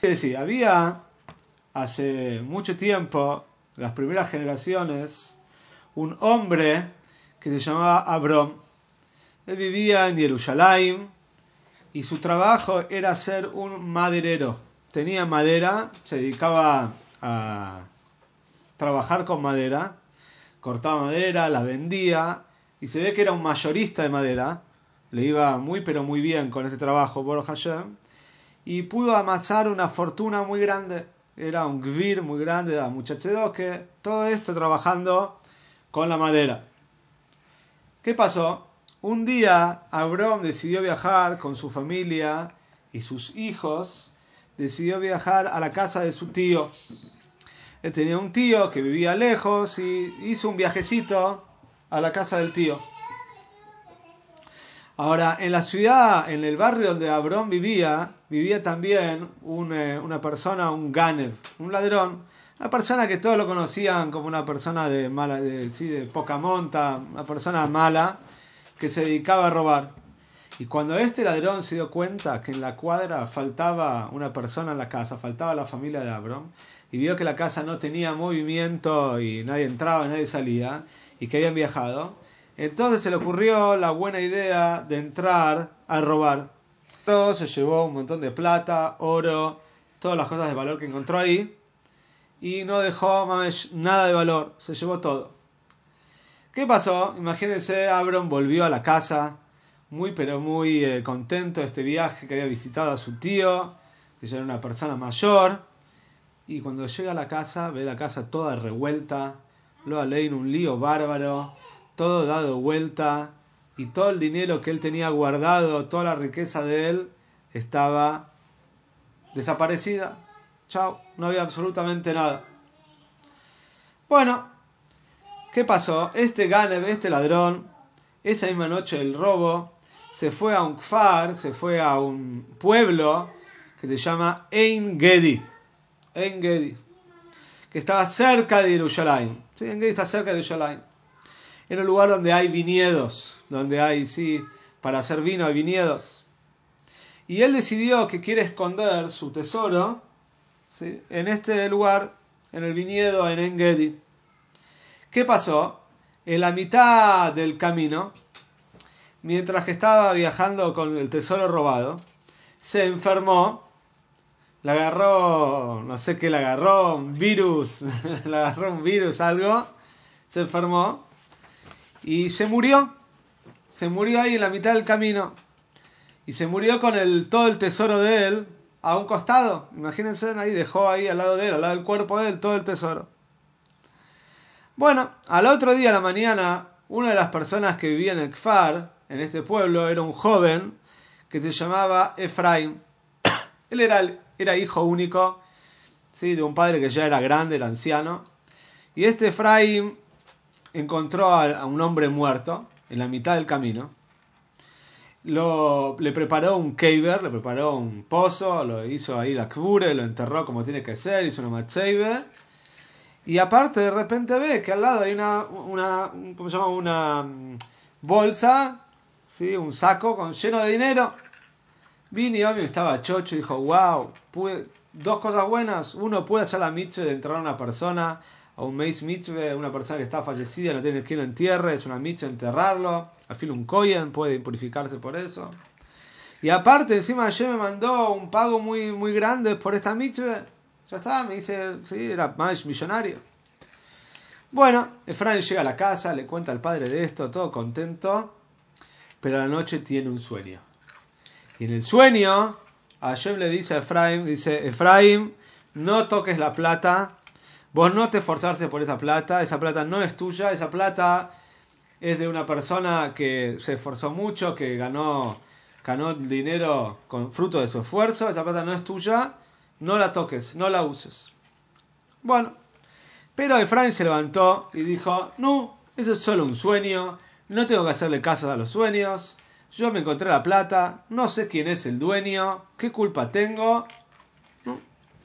Es decir, había hace mucho tiempo, las primeras generaciones, un hombre que se llamaba Abram. Él vivía en Jerusalén y su trabajo era ser un maderero. Tenía madera, se dedicaba a trabajar con madera, cortaba madera, la vendía y se ve que era un mayorista de madera. Le iba muy pero muy bien con este trabajo, Boro Hashem, y pudo amasar una fortuna muy grande. Era un gvir muy grande, era muchachedo que todo esto trabajando con la madera. ¿Qué pasó? Un día Abraham decidió viajar con su familia y sus hijos, decidió viajar a la casa de su tío. Él tenía un tío que vivía lejos y hizo un viajecito a la casa del tío. Ahora, en la ciudad, en el barrio donde Abraham vivía, vivía también eh, una persona, un ganer, un ladrón, una persona que todos lo conocían como una persona de mala, de, sí, de poca monta, una persona mala, que se dedicaba a robar. Y cuando este ladrón se dio cuenta que en la cuadra faltaba una persona en la casa, faltaba la familia de Abram, y vio que la casa no tenía movimiento y nadie entraba, nadie salía, y que habían viajado, entonces se le ocurrió la buena idea de entrar a robar. Se llevó un montón de plata, oro, todas las cosas de valor que encontró ahí, y no dejó nada de valor, se llevó todo. ¿Qué pasó? Imagínense, Abram volvió a la casa, muy pero muy eh, contento de este viaje que había visitado a su tío, que ya era una persona mayor, y cuando llega a la casa, ve la casa toda revuelta, lo en un lío bárbaro, todo dado vuelta, y todo el dinero que él tenía guardado, toda la riqueza de él, estaba desaparecida. Chao, no había absolutamente nada. Bueno, ¿Qué pasó? Este Ganeb, este ladrón, esa misma noche del robo, se fue a un kfar, se fue a un pueblo que se llama Ein Gedi. Ein Gedi. Que estaba cerca de Jerusalén. Sí, Ein Gedi está cerca de Jerusalén. En un lugar donde hay viñedos, donde hay, sí, para hacer vino hay viñedos. Y él decidió que quiere esconder su tesoro ¿sí? en este lugar, en el viñedo en En Gedi. ¿Qué pasó? En la mitad del camino, mientras que estaba viajando con el tesoro robado, se enfermó, le agarró, no sé qué le agarró, un virus, le agarró un virus, algo, se enfermó y se murió. Se murió ahí en la mitad del camino. Y se murió con el, todo el tesoro de él a un costado. Imagínense, ahí dejó ahí al lado de él, al lado del cuerpo de él, todo el tesoro. Bueno, al otro día a la mañana, una de las personas que vivía en el Kfar, en este pueblo, era un joven que se llamaba Efraim. Él era, era hijo único ¿sí? de un padre que ya era grande, era anciano. Y este Efraim encontró a, un hombre muerto en la mitad del camino. Lo, le preparó un kever, le preparó un pozo, lo hizo ahí la kvure, lo enterró como tiene que ser, hizo una matzeibe y aparte, de repente ve que al lado hay una, una ¿cómo se llama? Una mm, bolsa, ¿sí? un saco con, lleno de dinero. Vini y estaba chocho y dijo, wow, dos cosas buenas. Uno, puede hacer la mitzvah de entrar a una persona, a un mace mitzvah, una persona que está fallecida, no tiene que lo entierre, es una mitzvah enterrarlo. Al fin un koyen puede purificarse por eso. Y aparte, encima ayer me mandó un pago muy, muy grande por esta mitzvah. Ya está, me dice, sí, era más millonario. Bueno, Efraín llega a la casa, le cuenta al padre de esto, todo contento, pero a la noche tiene un sueño. Y en el sueño, Hashem le dice a Efraín, dice, Efraín, no toques la plata, vos no te esforzarse por esa plata, esa plata no es tuya, esa plata es de una persona que se esforzó mucho, que ganó, ganó dinero con fruto de su esfuerzo, esa plata no es tuya, no la toques, no la uses. Bueno, pero Efraín se levantó y dijo, no, eso es solo un sueño, no tengo que hacerle caso a los sueños, yo me encontré la plata, no sé quién es el dueño, qué culpa tengo,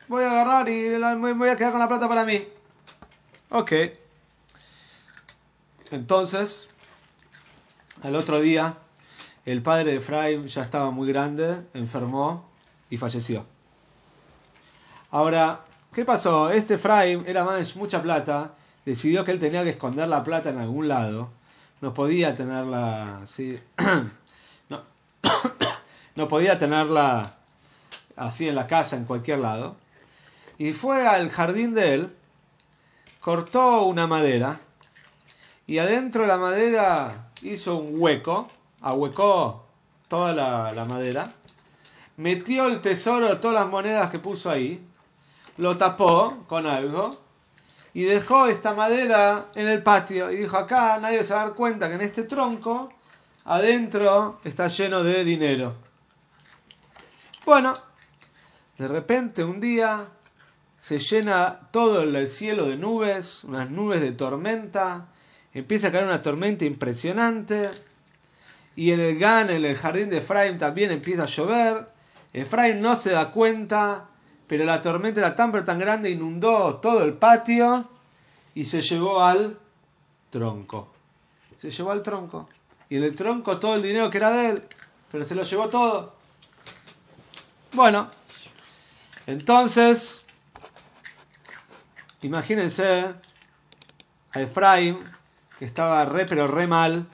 voy a agarrar y me voy a quedar con la plata para mí. Ok. Entonces, al otro día, el padre de Efraín ya estaba muy grande, enfermó y falleció. Ahora, ¿qué pasó? Este Efraim era más mucha plata, decidió que él tenía que esconder la plata en algún lado, no podía tenerla, sí, no, no podía tenerla así en la casa, en cualquier lado, y fue al jardín de él, cortó una madera, y adentro de la madera hizo un hueco, ahuecó toda la, madera, metió el tesoro, todas las monedas que puso ahí, lo tapó con algo y dejó esta madera en el patio y dijo acá nadie se va a dar cuenta que en este tronco adentro está lleno de dinero. Bueno, de repente un día se llena todo el cielo de nubes, unas nubes de tormenta, empieza a caer una tormenta impresionante y en el Gan, en el jardín de Efraim también empieza a llover. Efraim no se da cuenta, pero la tormenta era tan pero tan grande, inundó todo el patio y se llevó al tronco. Se llevó al tronco. Y en el tronco todo el dinero que era de él, pero se lo llevó todo. Bueno, entonces, imagínense a Efraim, que estaba re pero re mal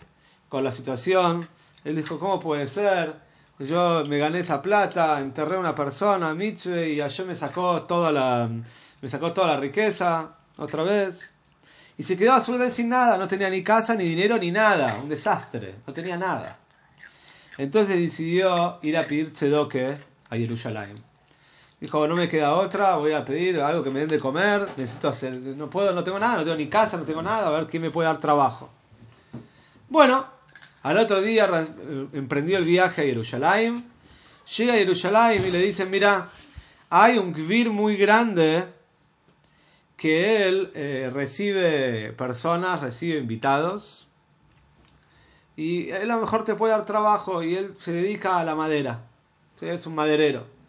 con la situación. Él dijo, ¿cómo puede ser? Yo me gané esa plata, enterré a una persona, Mitzvah, y ayer me sacó toda la, me sacó toda la riqueza, otra vez. Y se quedó a su vez sin nada, no tenía ni casa, ni dinero, ni nada, un desastre, no tenía nada. Entonces decidió ir a pedir tzedoke a Jerusalén. Dijo, no me queda otra, voy a pedir algo que me den de comer, necesito hacer, no puedo, no tengo nada, no tengo ni casa, no tengo nada, a ver quién me puede dar trabajo. Bueno, al otro día emprendió el viaje a Jerusalén, llega a Jerusalén y le dicen, mira, hay un kvir muy grande que él eh, recibe personas, recibe invitados, y él a lo mejor te puede dar trabajo y él se dedica a la madera, es un maderero.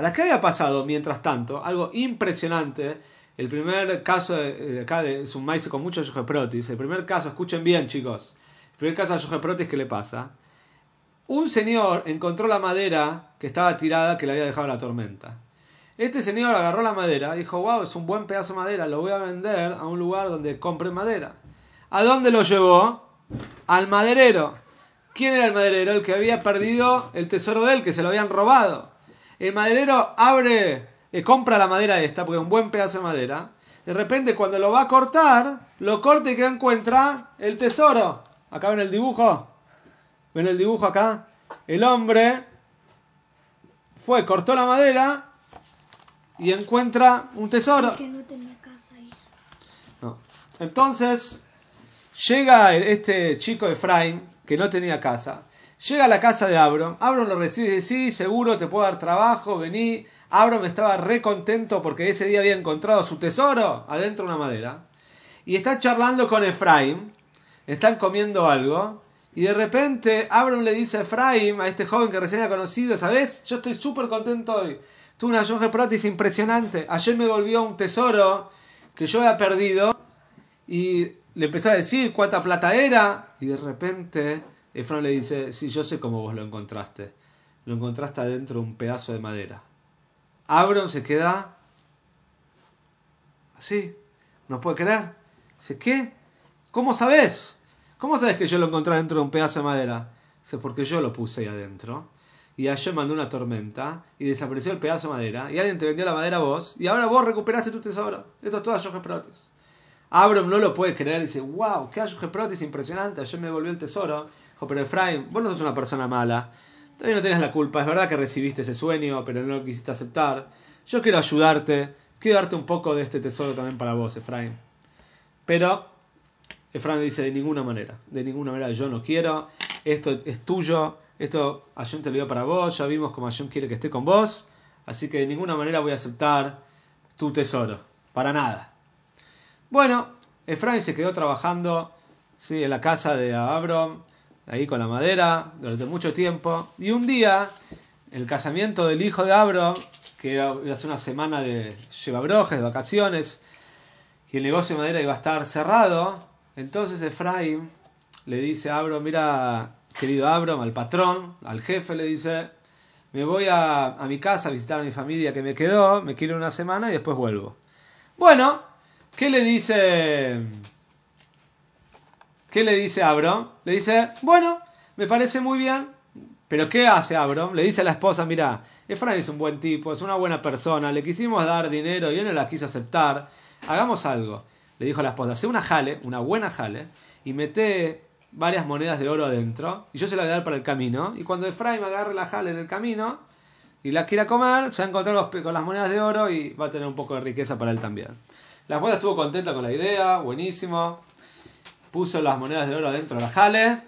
A la que había pasado, mientras tanto, algo impresionante. El primer caso de, acá de, maíz con mucho protis. El primer caso, escuchen bien, chicos. El primer caso de protis, ¿qué le pasa? Un señor encontró la madera que estaba tirada que le había dejado la tormenta. Este señor agarró la madera y dijo, wow, es un buen pedazo de madera, lo voy a vender a un lugar donde compre madera. ¿A dónde lo llevó? Al maderero. ¿Quién era el maderero? El que había perdido el tesoro de él, que se lo habían robado. El maderero abre, eh, compra la madera esta, porque es un buen pedazo de madera. De repente, cuando lo va a cortar, lo corta y que encuentra el tesoro. Acá ven el dibujo. ¿Ven el dibujo acá? El hombre fue, cortó la madera y encuentra un tesoro. Que no tenía casa ahí. No. Entonces, llega este chico de Efraim, que no tenía casa, Llega a la casa de Abram. Abram lo recibe y dice, sí, seguro te puedo dar trabajo, vení. Abram estaba re contento porque ese día había encontrado su tesoro adentro de una madera. Y está charlando con Efraim. Están comiendo algo. Y de repente Abram le dice a Efraim, a este joven que recién ha conocido, ¿sabes? Yo estoy súper contento hoy. Tuve una Yoje Protis impresionante. Ayer me volvió un tesoro que yo había perdido. Y le empecé a decir cuánta plata era. Y de repente Efron le dice, sí, yo sé cómo vos lo encontraste. Lo encontraste adentro de un pedazo de madera. Abron se queda así, no puede creer. Dice, ¿qué? ¿Cómo sabes? ¿Cómo sabes que yo lo encontré dentro de un pedazo de madera? Dice, porque yo lo puse ahí adentro. Y ayer mandó una tormenta y desapareció el pedazo de madera. Y alguien te vendió la madera a vos. Y ahora vos recuperaste tu tesoro. Esto es todo Yoje Protis. Abram no lo puede creer. Dice, wow, qué Yoje Protis impresionante. Ayer me devolvió el tesoro pero Efraín, vos no sos una persona mala. Todavía no tenés la culpa. Es verdad que recibiste ese sueño, pero no lo quisiste aceptar. Yo quiero ayudarte. Quiero darte un poco de este tesoro también para vos, Efraín. Pero Efraín dice, de ninguna manera. De ninguna manera yo no quiero. Esto es tuyo. Esto Ayun te lo dio para vos. Ya vimos cómo Ayun quiere que esté con vos. Así que de ninguna manera voy a aceptar tu tesoro. Para nada. Bueno, Efraín se quedó trabajando ¿sí? en la casa de Abram ahí con la madera durante mucho tiempo. Y un día, el casamiento del hijo de Abro, que era, ser una semana de llevabrojes, de vacaciones, y el negocio de madera iba a estar cerrado, entonces Efraín le dice a Abro, mira, querido Abro, al patrón, al jefe, le dice, me voy a, a mi casa a visitar a mi familia que me quedó, me quiero una semana y después vuelvo. Bueno, ¿qué le dice? ¿Qué le dice Abram? Le dice, bueno, me parece muy bien, pero ¿qué hace Abram? Le dice a la esposa, mira, Efraín es un buen tipo, es una buena persona, le quisimos dar dinero y él no la quiso aceptar, hagamos algo. Le dijo a la esposa, hace una jale, una buena jale, y mete varias monedas de oro adentro, y yo se la voy a dar para el camino, y cuando Efraín agarre la jale en el camino, y la quiera comer, se va a encontrar con las monedas de oro y va a tener un poco de riqueza para él también. La esposa estuvo contenta con la idea, buenísimo. Puso las monedas de oro adentro de la jale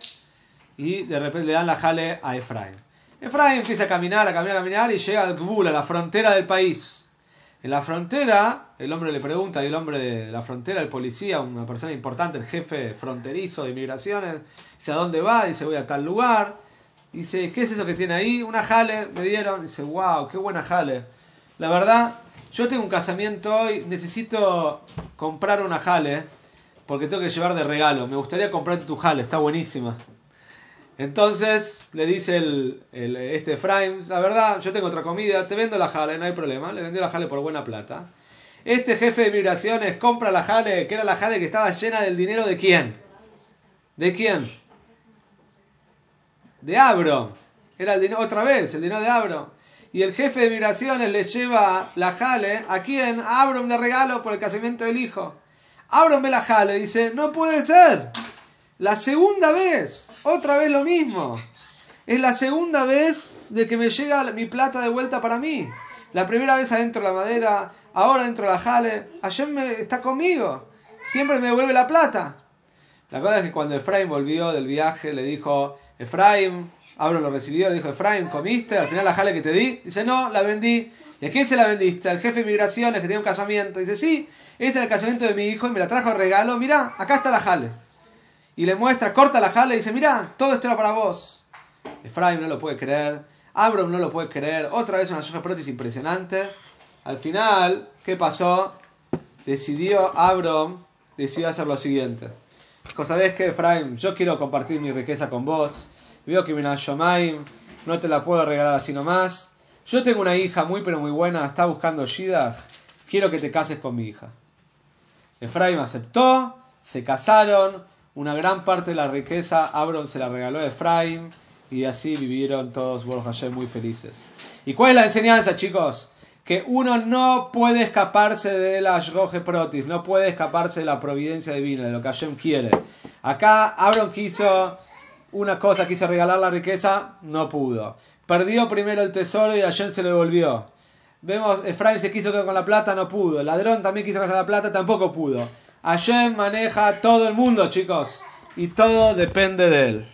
y de repente le dan la jale a Efraín. Efraín empieza a caminar, a caminar, a caminar y llega al Gbul, a la frontera del país. En la frontera, el hombre le pregunta, y el hombre de la frontera, el policía, una persona importante, el jefe fronterizo de inmigraciones, dice, ¿a dónde va? Dice, voy a tal lugar. Dice, ¿qué es eso que tiene ahí? Una jale, me dieron. Dice, wow, qué buena jale. La verdad, yo tengo un casamiento hoy, necesito comprar una jale, porque tengo que llevar de regalo. Me gustaría comprarte tu jale, está buenísima. Entonces le dice el, este Efraim, la verdad, yo tengo otra comida, te vendo la jale, no hay problema. Le vendió la jale por buena plata. Este jefe de migraciones compra la jale, que era la jale que estaba llena del dinero de quién? ¿De quién? De Abram. Era el dinero, otra vez, el dinero de Abram. Y el jefe de migraciones le lleva la jale, ¿a quién? A Abram de regalo por el casamiento del hijo. La jale y dice, no puede ser. La segunda vez, otra vez lo mismo. Es la segunda vez de que me llega mi plata de vuelta para mí. La primera vez adentro de la madera, ahora dentro de la jale. Ayer me, está conmigo. Siempre me devuelve la plata. La cosa es que cuando Efraín volvió del viaje, le dijo, Efraín, Abro lo recibió, le dijo, Efraín, ¿comiste? Al final la jale que te di. Dice, no, la vendí. ¿Y a quién se la vendiste? Al jefe de migraciones que tenía un casamiento. Dice, sí, ese es el casamiento de mi hijo y me la trajo de regalo. Mira, acá está la jale y le muestra, corta la jala y dice, mira, todo esto era para vos. Efraim no lo puede creer, Abram no lo puede creer, otra vez una prótesis impresionante. Al final, ¿qué pasó? Decidió Abram, decidió hacer lo siguiente. ¿Sabés que Efraim? Yo quiero compartir mi riqueza con vos. Veo que a Shomaim, no te la puedo regalar así nomás. Yo tengo una hija muy pero muy buena, está buscando Shidach. Quiero que te cases con mi hija. Efraim aceptó, se casaron, una gran parte de la riqueza Abram se la regaló a Efraim y así vivieron todos Hashem muy felices. ¿Y cuál es la enseñanza, chicos? Que uno no puede escaparse de la Ashgoje Protis, no puede escaparse de la providencia divina, de lo que Hashem quiere. Acá Abram quiso una cosa, quiso regalar la riqueza, no pudo. Perdió primero el tesoro y Hashem se lo devolvió. Vemos, Efraim se quiso quedar con la plata, no pudo. El ladrón también quiso quedar con la plata, tampoco pudo. Hashem maneja todo el mundo, chicos. Y todo depende de él.